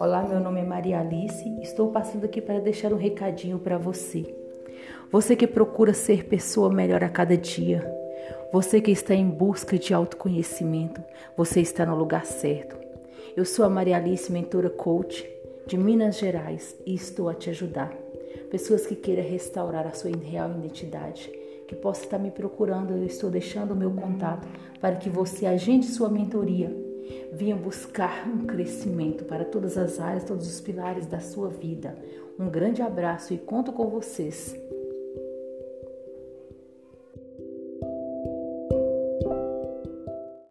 Olá, meu nome é Maria Alice. Estou passando aqui para deixar um recadinho para você. Você que procura ser pessoa melhor a cada dia. Você que está em busca de autoconhecimento. Você está no lugar certo. Eu sou a Maria Alice, mentora coach de Minas Gerais e estou a te ajudar. Pessoas que queiram restaurar a sua real identidade, que possa estar me procurando, eu estou deixando o meu contato para que você agende sua mentoria Venha buscar um crescimento para todas as áreas, todos os pilares da sua vida. Um grande abraço e conto com vocês.